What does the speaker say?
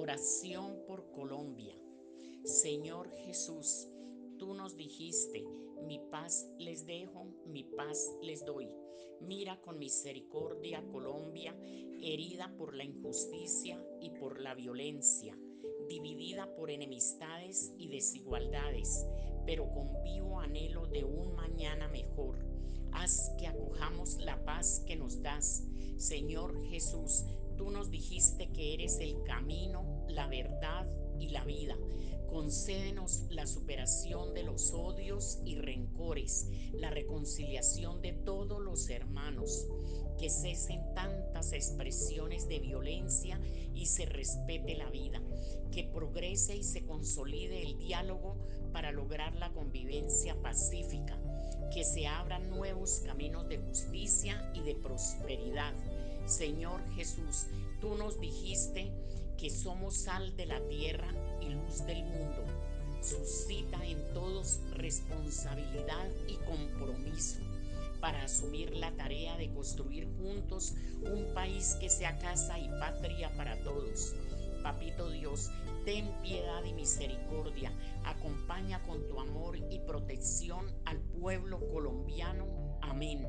Oración por Colombia. Señor Jesús, tú nos dijiste, mi paz les dejo, mi paz les doy. Mira con misericordia Colombia, herida por la injusticia y por la violencia, dividida por enemistades y desigualdades, pero con vivo anhelo de un mañana mejor. Haz que acojamos la paz que nos das. Señor Jesús, Tú nos dijiste que eres el camino, la verdad y la vida. Concédenos la superación de los odios y rencores, la reconciliación de todos los hermanos, que cesen tantas expresiones de violencia y se respete la vida, que progrese y se consolide el diálogo para lograr la convivencia pacífica, que se abran nuevos caminos de justicia y de prosperidad Señor Jesús, tú nos dijiste que somos sal de la tierra y luz del mundo. Suscita en todos responsabilidad y compromiso para asumir la tarea de construir juntos un país que sea casa y patria para todos. Papito Dios, ten piedad y misericordia. Acompaña con tu amor y protección al pueblo colombiano. Amén.